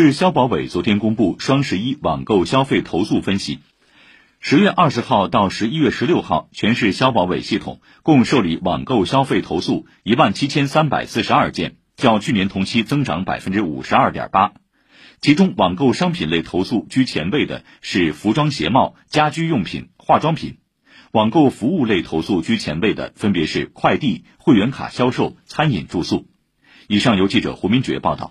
市消保委昨天公布双十一网购消费投诉分析。十月二十号到十一月十六号全市消保委系统共受理网购消费投诉一万七千三百四十二件较去年同期增长百分之五十二点八。其中网购商品类投诉居前位的是服装鞋帽家居用品化妆品。网购服务类投诉居前位的分别是快递会员卡销售餐饮住宿。以上由记者胡明珏报道。